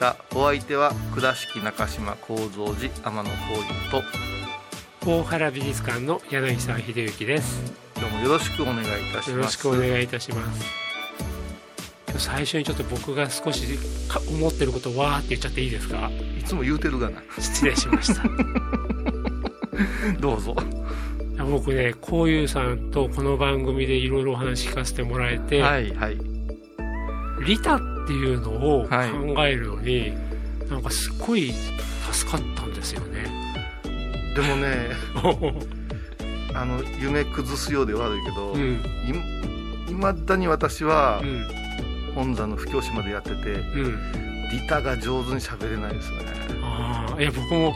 たお相手は倉敷中島幸三寺天野幸雄と大原美術館の柳沢秀幸です。今日もよろしくお願いいたします。よろしくお願いいたします。最初にちょっと僕が少しか思ってることをわーって言っちゃっていいですか？いつも言うてるがな。失礼しました。どうぞ。僕ねこういうさんとこの番組でいろいろお話聞かせてもらえて、はいはい利他っていうのを考はい。えるのに、なんかすっごい助かったんですよね。でもね あの夢崩すようで悪いけど、うん。いいまだに私はうん。本山の布教師までやっててうん。利他が上手に喋れないですね。ああいや僕も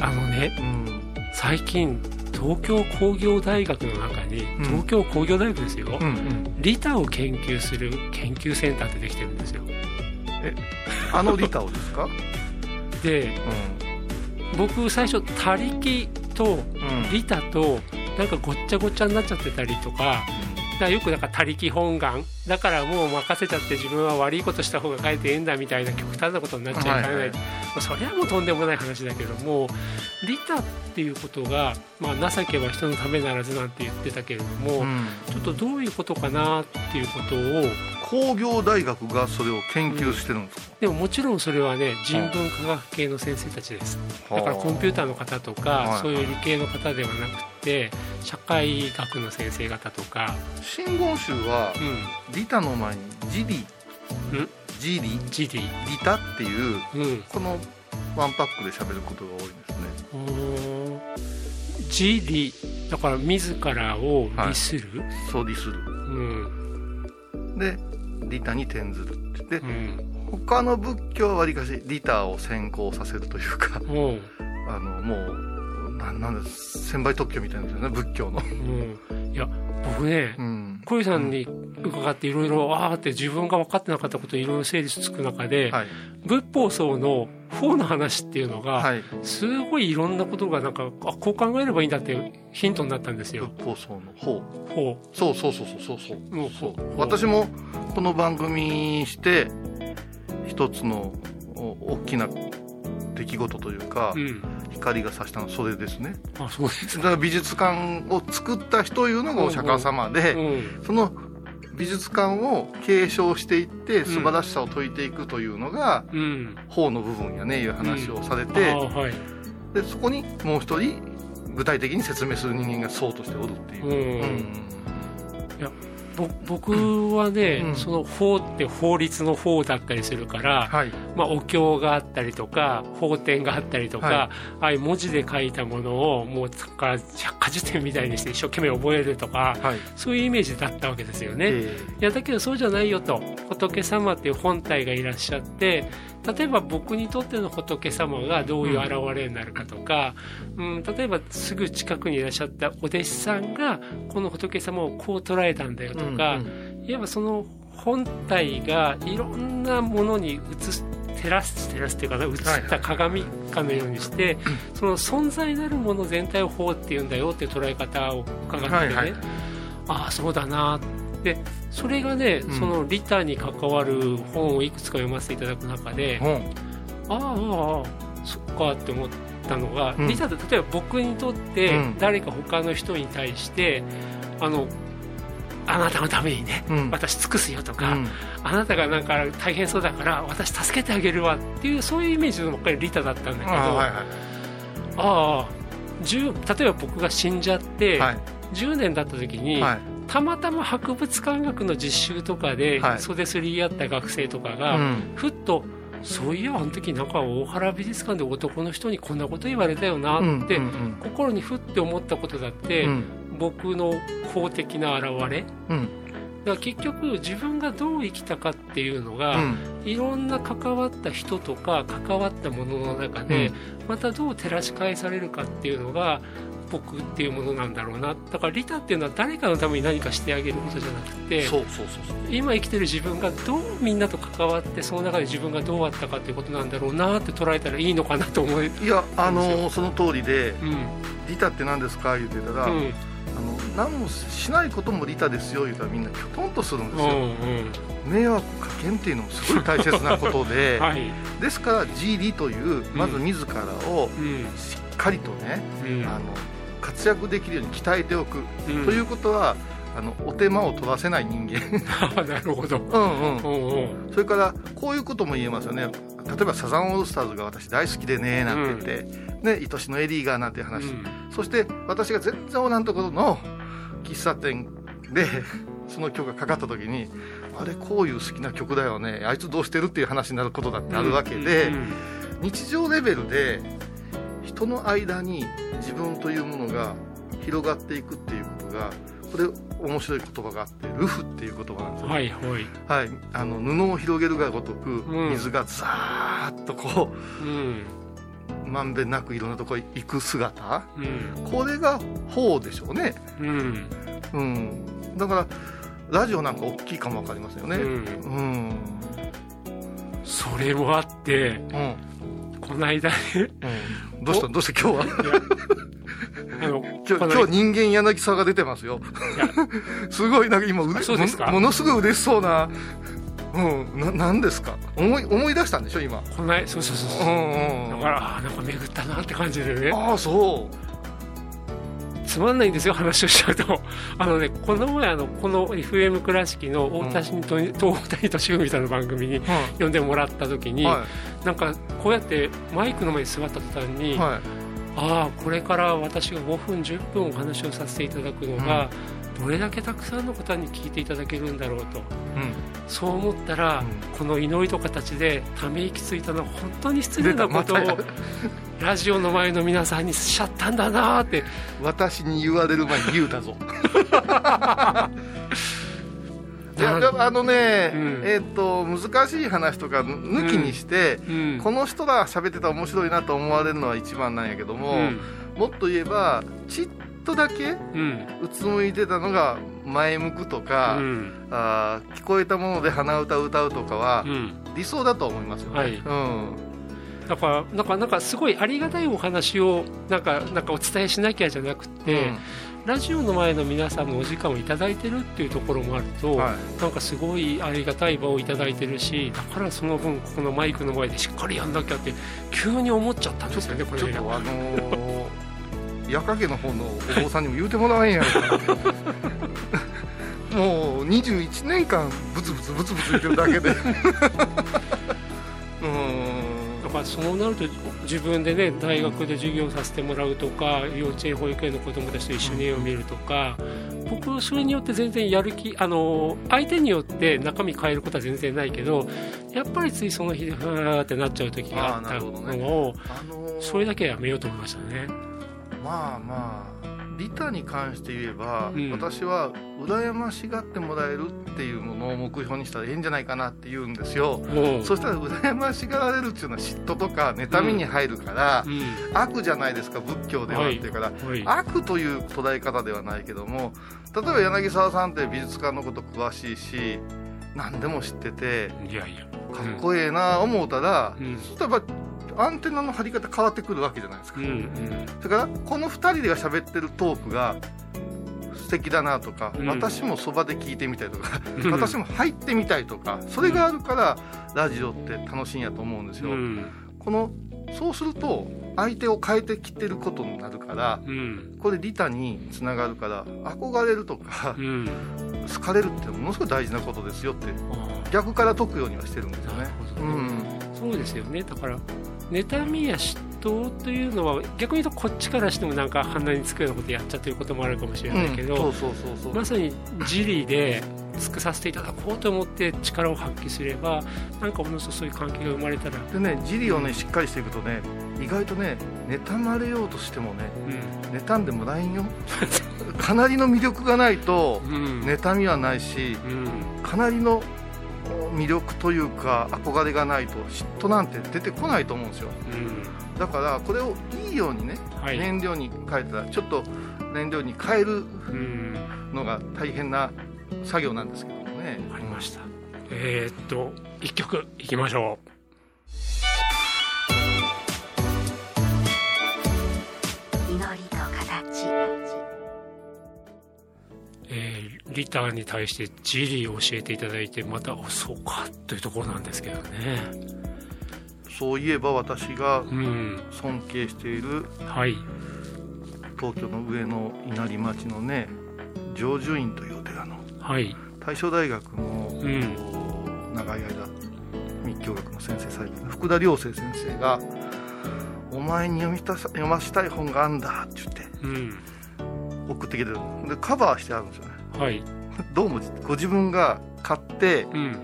あのねうん。最近東京工業大学の中に、うん。東京工業大学ですよ、うんうん。利他を研究する研究センターってできてるんですよ。あの利他をですか？で僕最初他力とうん。うん利他となんかごっちゃごちゃになっちゃってたりとかだよくなんか他力本願。だからもう任せちゃって自分は悪いことした方が書いてええんだみたいな極端なことになっちゃいかねない、はいそれはもうとんでもない話だけども利他っていうことが、まあ、情けは人のためならずなんて言ってたけれども、うん。ちょっとどういうことかなっていうことを工業大学がそれを研究してるんですか、でももちろんそれはね人文科学系の先生たちです。だからコンピューターの方とか、はい。そういう理系の方ではなくて社会学の先生方とか、真言宗はうん、利他の前に自利ん？自利ジディ、利他っていううん。このワンパックで喋ることが多いですね。おー。自利だから自らを利する、そう利する。うん。で利他に転ずるって。言ってうん。他の仏教はわりかし利他を先行させるというかあのもうなんなんです千倍特許みたいなんですよね仏教の。うん。いや僕ねうん。小井さんに伺っていろいろあーって自分が分かってなかったこといろいろ整理つく中で、はい。仏法僧の法の話っていうのが、はい。すごいいろんなことがなんかあこう考えればいいんだってヒントになったんですよ。仏法僧の法法そうそうそうそうそうそう。うんそう。私もこの番組して一つのお大きな出来事というか、うん。光が差したのはそれですね。あそうですだから美術館を作った人というのがお釈迦様で、うん。その美術館を継承していってん。素晴らしさを説いていくというのが、うん。法の部分やねいう話をされあて、ーはい。でそこにもう一人具体的に説明する人間が僧としておるっていう、うん。ぼ僕はね、うん。その法って法律の法だったりするから、はい。まあ、お経があったりとか法典があったりとか、はい。ああいう文字で書いたものをもう百科事典みたいにして一生懸命覚えるとかはい。そういうイメージだったわけですよね。え。いやだけどそうじゃないよと。仏様っていう本体がいらっしゃって例えば僕にとっての仏様がどういう現れになるかとか、うん例えばすぐ近くにいらっしゃったお弟子さんがこの仏様をこう捉えたんだよとーか、うんいわばその本体がいろんなものに映す照らす照らすっていうかな映った鏡かのようにして、その存在なるもの全体を法っていうんだよっていう捉え方を伺ってね、はいはい。ああそうだなでそれがね、うん。その利他に関わる本をいくつか読ませていただく中で、うん。ああああそっかって思ったのが、うん。利他って例えば僕にとってうん。誰か他の人に対して、あのあなたのためにね、うん。私尽くすよとか、うん。あなたがなんか大変そうだから私助けてあげるわっていうそういうイメージのばっかり利他だったんだけどはいはい。ああ10例えば僕が死んじゃって、はい。10年経った時に、はいたまたま博物館学の実習とかではい。袖すり合った学生とかが、うん。ふっとそういやあの時なんか大原美術館で男の人にこんなこと言われたよなって、心にふって思ったことだって、うん。僕の公的な現れ。うん。だから結局自分がどう生きたかっていうのが、うん。いろんな関わった人とか関わったものの中で、またどう照らし返されるかっていうのが僕っていうものなんだろうな。だから利他っていうのは誰かのために何かしてあげることじゃなくてそうそうそうそう。今生きてる自分がどうみんなと関わってその中で自分がどうあったかっていうことなんだろうなって捉えたらいいのかなと思いいやあのその通りでうん「リタって何ですか?」言ってたら、うん。あの何もしないこともリタですよ言うたらみんなきょとんとするんですよ、うんうん。迷惑かけんっていうのもすごい大切なことで、はい。ですから「自利」というまず自らをうん。しっかりとね、うん。あの活躍できるように鍛えておく、うん。ということはあのお手間を取らせない人間。あ なるほど。うんうん。うんうん。それからこういうことも言えますよね。例えばサザンオールスターズが私大好きでねなんて言って、ね愛しのエリーがなんて話、うん。そして私が全然おらんところの喫茶店で その曲がかかった時にあれこういう好きな曲だよね。あいつどうしてるっていう話になることだってあるわけで、うん。日常レベルで人の間に自分というものが広がっていくっていうことがこれ面白い言葉があってルフっていう言葉なんですよ、はいはい。はい、あの布を広げるがごとくうん。水がザーッとこうん。うまんべんなくいろんなところ行く姿。うん。これが法でしょうね、うん。うん、だからラジオなんか大きいかもわかりますよね。うん。うん。それもあってうんこの間ね。うん。どうした？どうした？今日は？あの今日今日人間柳沢が出てますよ。すごいなんか今うれそうですか？もものすごい嬉しそうなうんななんですか？思い思い出したんでしょ今？この間そうそうそうそう。うんうんだからあーなんか巡ったなって感じでね。ああそうつまんないんですよ話をしちゃうと。あのねこの前あのこの FM 倉敷の大谷と、大谷俊文さんの番組に呼んでもらった時に、はなんかこうやってマイクの前に座った途端に、いはい。ああこれから私が5分10分お話をさせていただくのが、どれだけたくさんの方に聞いていただけるんだろうと。うん。そう思ったら、うん。この祈りと形でため息ついたのは本当に失礼なことをまラジオの前の皆さんにしちゃったんだなーって。私に言われる前に言うたぞ。いやあのね、うん。えっ、と難しい話とか抜きにして、うん。この人ら喋ってたら面白いなと思われるのは一番なんやけども、うん。もっと言えばちっとだけうん。うつむいてたのが前向くとか、うん。あー聞こえたもので鼻歌歌うとかはうん。理想だと思いますよね、はい。うん。だからなんかなんかすごいありがたいお話をなんかなんかお伝えしなきゃじゃなくて、ラジオの前の皆さんのお時間をいただいてるっていうところもあると、うんはい。なんかすごいありがたい場をいただいてるしだからその分ここのマイクの前でしっかりやんなきゃって急に思っちゃったんですよねこれちょっとあのー、矢掛の方のお坊さんにも言うてもらえんやろ もう21年間ブツブツブツブツ言ってるだけで。うーん。だからそうなると自分でね大学で授業させてもらうとか幼稚園保育園の子どもたちと一緒に絵を見るとか、僕それによって全然やる気あの相手によって中身変えることは全然ないけどやっぱりついその日でふわーってなっちゃう時があったのを、あのーそれだけはやめようと思いましたね。まあまあ利他に関して言えば、うん。私は羨ましがってもらえるっていうものを目標にしたらええんじゃないかなって言うんですよ、もうそしたら羨ましがられるっていうのは嫉妬とか妬みに入るからう、ん。悪じゃないですか仏教ではっていうから、はい。悪という捉え方ではないけども例えば柳沢さんって美術館のこと詳しいし何でも知ってていやいや。かっこええな思うたら、うん。そしたらアンテナの張り方変わってくるわけじゃないですか、うんうん。それからこの2人でが喋ってるトークが素敵だなとか、うん。私もそばで聞いてみたいとか、うん。私も入ってみたいとかそれがあるからラジオって楽しいんやと思うんですよ、うん。このそうすると相手を変えてきてることになるからうん。これ利他につながるから憧れるとかうん。好かれるってものすごい大事なことですよってあ逆から解くようにはしてるんですよね。ね。うん。ーそうですよね。だから妬みや嫉当というのは逆に言うとこっちからしてもなんか鼻につくようなことやっちゃってることもあるかもしれないけど、まさに自利で尽くさせていただこうと思って力を発揮すればなんかおのずとそういう関係が生まれたら、でね自利をねしっかりしていくとね意外とね妬まれようとしてもねうん。妬んでもらえんよ。かなりの魅力がないとうん。妬みはないしうん。かなりのお魅力というか憧れがないと嫉妬なんて出てこないと思うんですよ。うん。だからこれをいいようにね、はい。燃料に変えたらちょっと燃料に変えるうんのが大変な作業なんですけどもね。ありました。えーっと一曲いきましょ祈ターに対してジリーを教えていただいてまたおそうかというところなんですけどね。そういえば私がうん。尊敬しているはい。東京の上野稲荷町のね成就院というお寺のはい。大正大学の、ん。長い間密教学の先生されてた福田良生先生が「お前に読みたさ読ましたい本があんだ」って言ってうん。送ってきてる。でカバーしてあるんですよねはい。どうもご自分が買ってうん。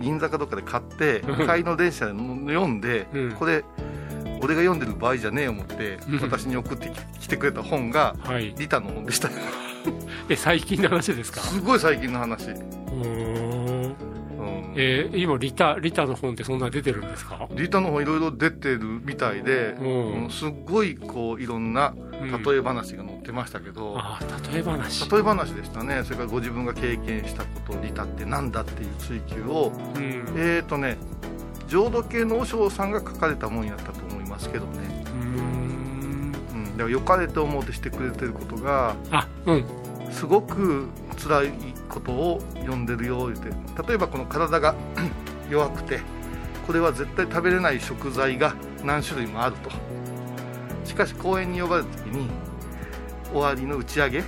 銀座かどっかで買ってうん。帰りの電車で読んで、うん。これ俺が読んでる場合じゃねえ思ってうん。私に送ってきてくれた本がはい。リタの本でした。え最近の話ですか？すごい最近の話、うんえー今リタリタの本ってそんな出てるんですか？リタの本いろいろ出てるみたいで、うん。うんすっごいこういろんなうん。例え話が載ってましたけど、ああ例え話。例え話でしたね。それからご自分が経験したことリタってなんだっていう追求を。うん。えーとね浄土系の和尚さんが書かれたもんやったと思いますけどね、うーん。うん、だから良かれと思ってしてくれてることがあうんすごく辛いことを読んでるよって。例えばこの体が 弱くてこれは絶対食べれない食材が何種類もあると。しかし公演に呼ばれた時に終わりの打ち上げ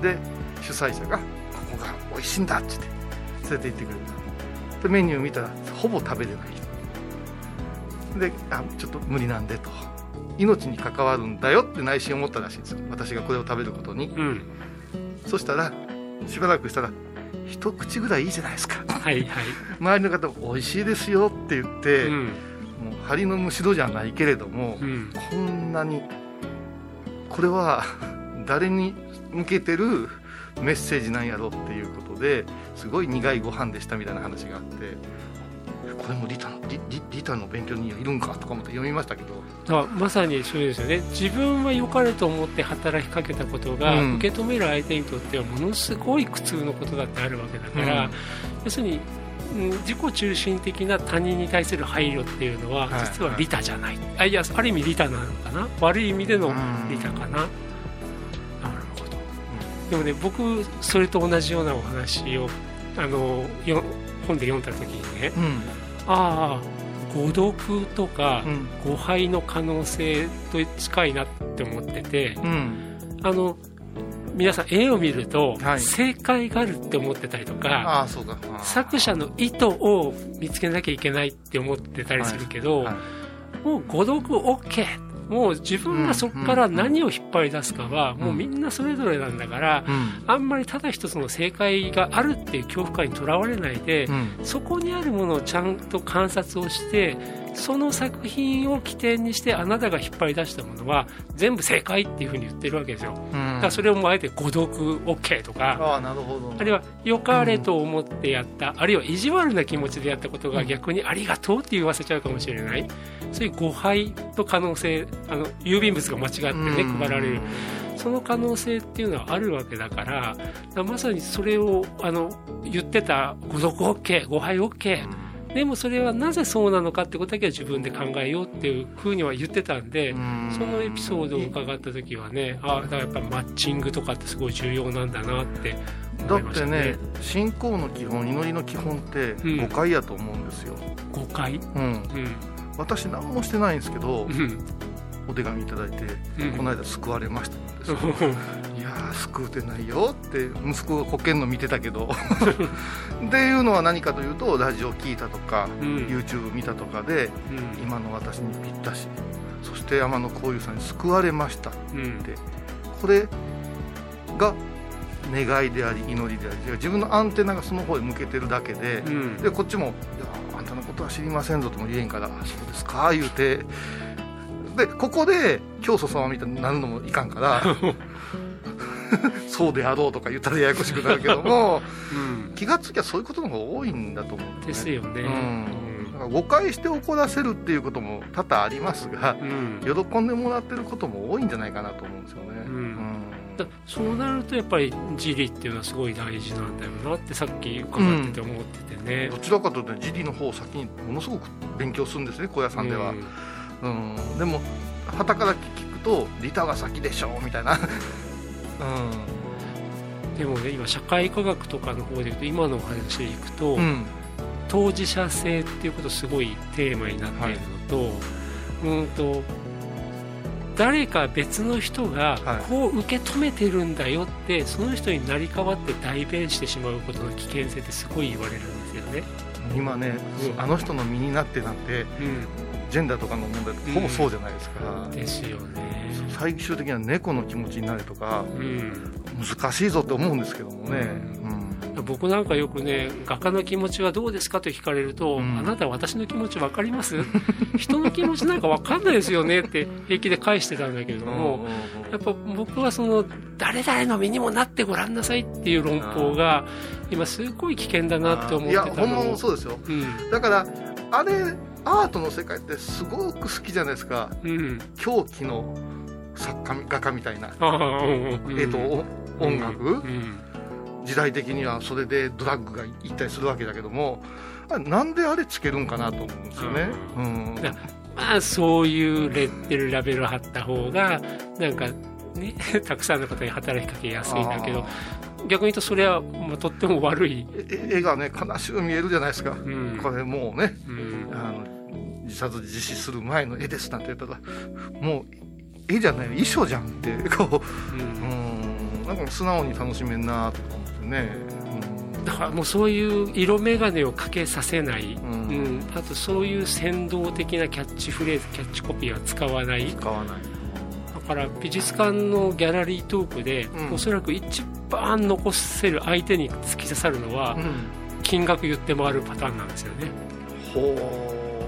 で主催者が「ここが美味しいんだ」ってって連れて行ってくれたでメニュー見たらほぼ食べれない。であちょっと無理なんでと。命に関わるんだよって内心思ったらしいんですよ。私がこれを食べることに。うん。そしたらしばらくしたら一口ぐらいいいじゃないですか。はいはい。周りの方も美味しいですよって言って、うん。もう針のむしろじゃないけれども、うん。こんなにこれは誰に向けてるメッセージなんやろっていうことですごい苦いご飯でしたみたいな話があってこれもリタのリリリタの勉強にいるんかとか思って読みましたけどだまさにそうですよね。自分は良かれと思って働きかけたことが、うん。受け止める相手にとってはものすごい苦痛のことだってあるわけだから、うん。要するにうん自己中心的な他人に対する配慮っていうのははい実は利他じゃない、あいやある意味利他なのかな。悪い意味でのうん。利他かな、なるほど。でもね僕それと同じようなお話をあのよ本で読んだ時にねうん。ああ誤読とかうん。誤配の可能性と近いなって思っててうん。あの皆さん絵を見るとはい。正解があるって思ってたりとか、ああそうか。ああ作者の意図を見つけなきゃいけないって思ってたりするけど、はい。もう誤読 OK もう自分がそこから何を引っ張り出すかはもうみんなそれぞれなんだから、うん。あんまりただ一つの正解があるっていう恐怖感にとらわれないで、うん。そこにあるものをちゃんと観察をしてその作品を起点にしてあなたが引っ張り出したものは全部正解っていうふうに言ってるわけですよ。だからそれをもうあえて誤読 OK とかああなるほど。あるいは良かれと思ってやった、あるいは意地悪な気持ちでやったことが逆にありがとうって言わせちゃうかもしれない。そういう誤配の可能性あの郵便物が間違ってね配られる。その可能性っていうのはあるわけだからだからまさにそれをあの言ってた誤読 OK 誤配 OK でもそれはなぜそうなのかってことだけは自分で考えようっていうふうには言ってたんで、うん。そのエピソードを伺った時はねああやっぱマッチングとかってすごい重要なんだなってだっ思いましてたね。ね信仰の基本祈りの基本ってうん。誤解やと思うんですよ、誤解。うん、うん。私何もしてないんですけどうんお手紙いただいてうん。この間救われました。いやー救うてないよって息子がこけんの見てたけど。っていうのは何かというとラジオ聞いたとか、うん。YouTube 見たとかでうん。今の私にぴったしそして天野幸雄さんに救われましたうん。これが願いであり祈りであり。自分のアンテナがその方へ向けてるだけで,、うん。でこっちも「いやあんたのことは知りませんぞ」とも言えんから「そうですか」言うてでここで教祖様みたいになるのもいかんから そうであろうとか言ったらややこしくなるけどもうん。気がつきゃそういうことの方が多いんだと思うんだよね。ですよね。うん、誤解して怒らせるっていうことも多々ありますがうん。喜んでもらってることも多いんじゃないかなと思うんですよね、うん。だそうなるとやっぱり自利っていうのはすごい大事なんだよなってさっき伺ってて思っててね。ど、ちらかというと自利の方を先にものすごく勉強するんですね高野山では、うん。うんでも旗から聞くと利他が先でしょみたいな、でもね今社会科学とかの方でいくと今のお話でいくと、うん。うん、当事者性っていうことすごいテーマになっているのと,、うんと誰か別の人がはい。こう受け止めてるんだよってその人になり代わって代弁してしまうことの危険性ってすごい言われるんですよね。今ね、うん。あの人の身になってなんてうジェンダーとかの問題ってほぼそうじゃないですか、ん、ですよね。最終的には猫の気持ちになれとかうん。難しいぞって思うんですけどもね、うん。僕なんかよくね画家の気持ちはどうですかと聞かれると、うん。あなた私の気持ち分かります？人の気持ちなんか分かんないですよね？って平気で返してたんだけれども、やっぱ僕はその誰々の身にもなってごらんなさいっていう論法が今すごい危険だなって思っていやたほんまそうですよ。うん。だからあれアートの世界ってすごく好きじゃないですか。うん。狂気の作家画家みたいな、うんうん。えっとお音楽、うん。時代的にはそれでドラッグが行ったりするわけだけどもなんであれつけるんかなと思うんですよね、うん。だまあそういうレッテルラベル貼った方がなんかね たくさんの方に働きかけやすいんだけど逆に言うとそれは、まあ、とっても悪い、え絵がね悲しく見えるじゃないですか、うん。これもうねうん。あの自殺実施する前の絵ですなんて言ったらもう絵じゃない衣装じゃんってこううんうんなんか素直に楽しめんなと思ってね、だからもうそういう色眼鏡をかけさせない、ううん。んあとそういう先導的なキャッチフレーズキャッチコピーは使わない。使わない。だから美術館のギャラリートークで、うん。おそらく一番残せる相手に突き刺さるのは、うん。金額言って回るパターンなんですよね。ほ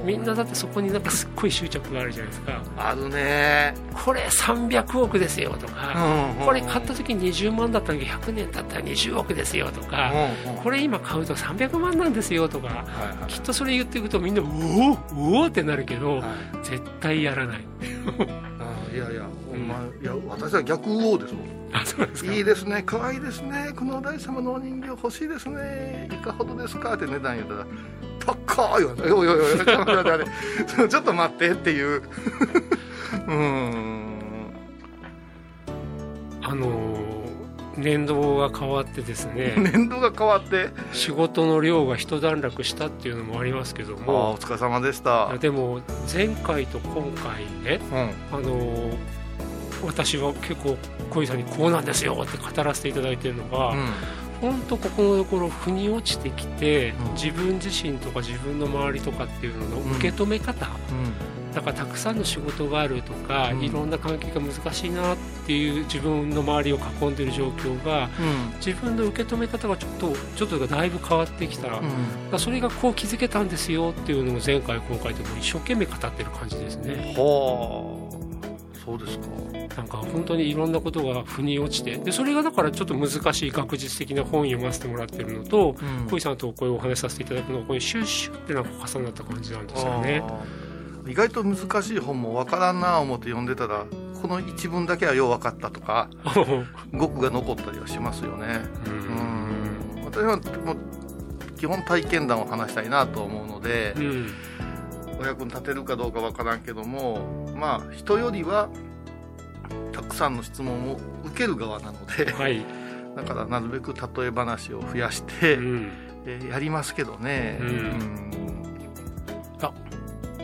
う。みんなだってそこになんかすっごい執着があるじゃないですか。あるね。これ300億ですよとか、うんこれ買った時に20万だったのに100年経ったら20億ですよとか、うんうん。これ今買うと300万なんですよとかはいはい。きっとそれ言っていくとみんなうおうおってなるけど、はい。絶対やらない。あ いやいや、お前いや私は逆王ですもん。あそうですか。いいですね可愛いですねこのお大師様のお人形欲しいですね。いかほどですかって値段言ったら高いわね。おいおいおいちょっと待って待ってちょっと待ってっていううーんあのー年度が変わってですね 年度が変わって？仕事の量が一段落したっていうのもありますけども。お疲れ様でした。でも前回と今回ねうん。あのー私は結構小井さんにこうなんですよって語らせていただいてるのが、うん。本当ここのところ腑に落ちてきて、うん。自分自身とか自分の周りとかっていうのの受け止め方、だからたくさんの仕事があるとか、うん。いろんな関係が難しいなっていう自分の周りを囲んでる状況がうん。自分の受け止め方がちょっとちょっとだいぶ変わってきた、うん。らそれがこう気づけたんですよっていうのを前回今回とも一生懸命語ってる感じですね。はあ。そうですか。なんか本当にいろんなことが腑に落ちて。でそれがだからちょっと難しい学術的な本読ませてもらってるのと、うん。小井さんとこういうお話しさせていただくのがここにシュッシュってなんか重なった感じなんですよね。意外と難しい本もわからんな思って読んでたらこの一文だけはよう分かったとか 語句が残ったりはしますよね。うん。私はもう基本体験談を話したいなと思うのでうん。お役に立てるかどうかわからんけどもまあ人よりはたくさんの質問を受ける側なのではい、だからなるべく例え話を増やして、うん、えーやりますけどね。うん。うん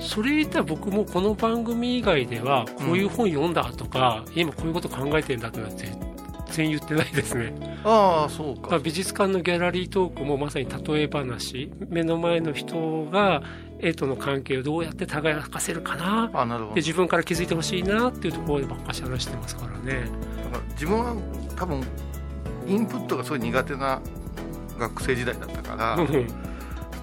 それ言ったら僕もこの番組以外ではこういう本読んだとか、今こういうこと考えてんだってのは全然言ってないですね、ああそうか。まあ、美術館のギャラリートークもまさに例え話。目の前の人が絵との関係をどうやって耕かせるかな。あなるほど。で自分から気づいてほしいなっていうところでばっかし話してますからね。だから自分は多分インプットがすごい苦手な学生時代だったから、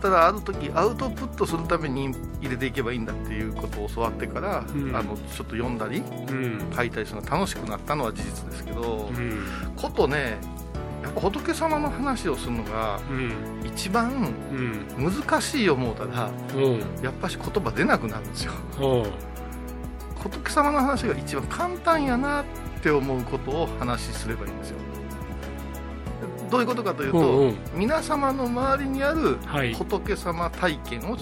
たらある時アウトプットするために入れていけばいいんだっていうことを教わってから、ん。あのちょっと読んだりうん。書いたりするのが楽しくなったのは事実ですけど、うん。ことねやっぱ仏様の話をするのがうん。一番うん。難しい思うたらうん。やっぱし言葉出なくなるんですよ。うん。仏様の話が一番簡単やなって思うことを話しすればいいんですよどういうことかというと、うんうん。皆様の周りにあるはい。仏様体験を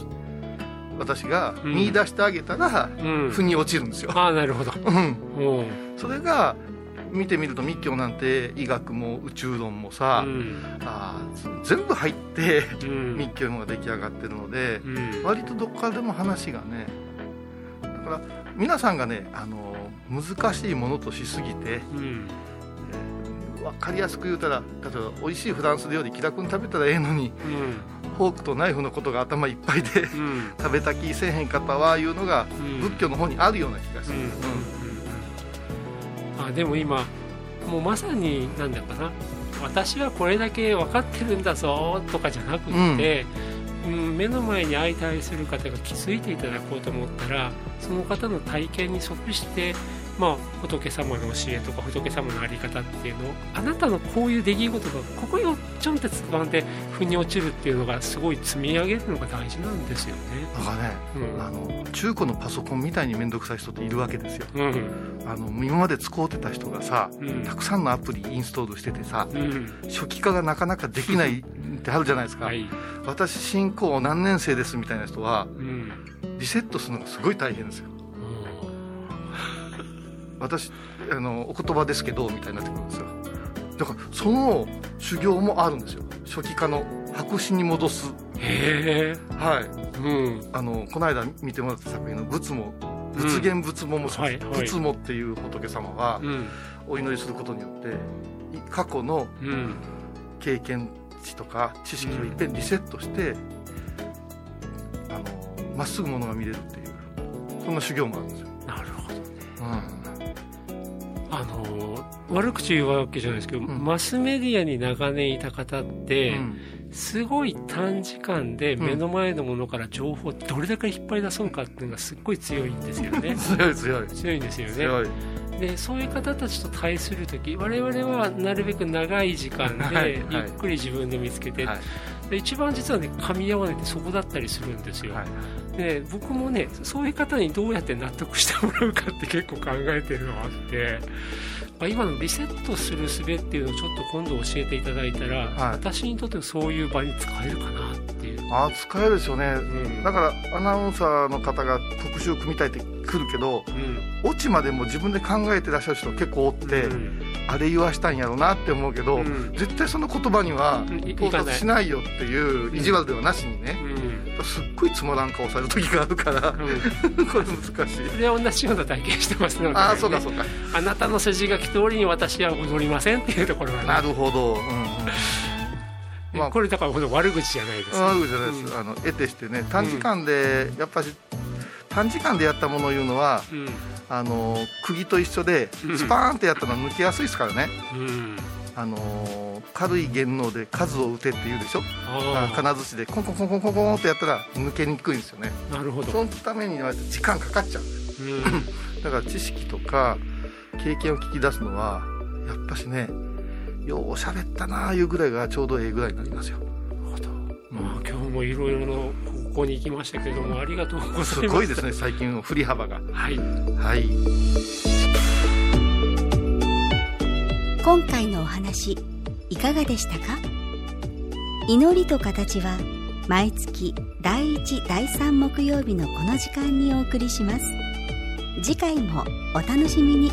私がうん。見出してあげたら、うん。腑に落ちるんですよ、ああなるほど。うん、う。んそれが見てみると密教なんて医学も宇宙論もさ、うん。あー全部入ってうん。密教のが出来上がってるので、うん。割とどっからでも話がねだから皆さんがねあの難しいものとしすぎてうん分かりやすく言うたら例えば美味しいフランス料理気楽に食べたらええのにフォークとナイフのことが頭いっぱいでうん。うん食べた気せえへん方はいうのがうん仏教の方にあるような気がする、うん。うん。あでも今もうまさになん。だかな私はこれだけ分かってるん。だぞとかじゃなくって、うん。目の前に相対する方が気づいていただこうと思ったらその方の体験に即して、まあ、仏様の教えとか仏様の在り方っていうのをあなたのこういう出来事がここにちょんってつまんで腑に落ちるっていうのがすごい積み上げるのが大事なんですよね。だからね、うん。あの中古のパソコンみたいに面倒くさい人っているわけですよ。うん。あの今まで使うてた人がさうん。たくさんのアプリインストールしててさうん。初期化がなかなかできないってあるじゃないですか、はい。私新興何年生ですみたいな人はうん。リセットするのがすごい大変ですよ私あのお言葉ですけどみたいになってくるんですよ。だからその修行もあるんですよ。初期化の白紙に戻す。へえ。はい。うん。あのこの間見てもらった作品の仏も仏言仏ももそうです、はいはい。仏もっていう仏様はうん。お祈りすることによってい過去のうん。経験値とか知識をいっぺんリセットしてあのまっすぐものが見れるっていうそんな修行もあるんですあの悪口言うわけじゃないですけど、ん。マスメディアに長年いた方って、うん。すごい短時間で目の前のものから情報をどれだけ引っ張り出そうかっていうのがすっごい強いんですよね。強い強い。強いんですよね。強い。でそういう方たちと対する時我々はなるべく長い時間ではい。はい。ゆっくり自分で見つけて、はいで一番実はね噛み合わないってそこだったりするんですよ、はいで僕もねそういう方にどうやって納得してもらうかって結構考えてるのがあって、まあ、今のリセットする術っていうのをちょっと今度教えていただいたら、はい。私にとってそういう場に使えるかなっていう、ああ使えるですよね。うん。だからアナウンサーの方が特集を組みたいって来るけどうん。オチまでも自分で考えてらっしゃる人結構おって、うん。あれ言わしたんやろうなって思うけど、うん。絶対その言葉には到達しないよっていう意地悪ではなしにね、うん。すっごいつまらん顔される時があるから、うん。これ難しい。で同じような体験してますので、ね、ああそうかそうか。あなたの筋書き通りに私は踊りませんっていうところがね。なるほど、うんうん、まあ。これだから悪口じゃないですあるじゃないです、あの得てしてね短時間で、やっぱり短時間でやったものを言うのはうん。あの釘と一緒でうん。スパーンってやったのは抜けやすいですからね、うん。あの軽い弦能で数を打てって言うでしょ？金槌でコンコンコンコンコンコンってやったら抜けにくいんですよね。なるほど、そのためには時間かかっちゃう。うん。だから知識とか経験を聞き出すのはやっぱしねよう喋ったなあいうぐらいがちょうどええぐらいになりますよ。まあ、今日もいろいろな方向に行きましたけれどもありがとうございます。すごいですね最近の振り幅が。はい。はい。今回のお話いかがでしたか？祈りと形は毎月第1第3木曜日のこの時間にお送りします。次回もお楽しみに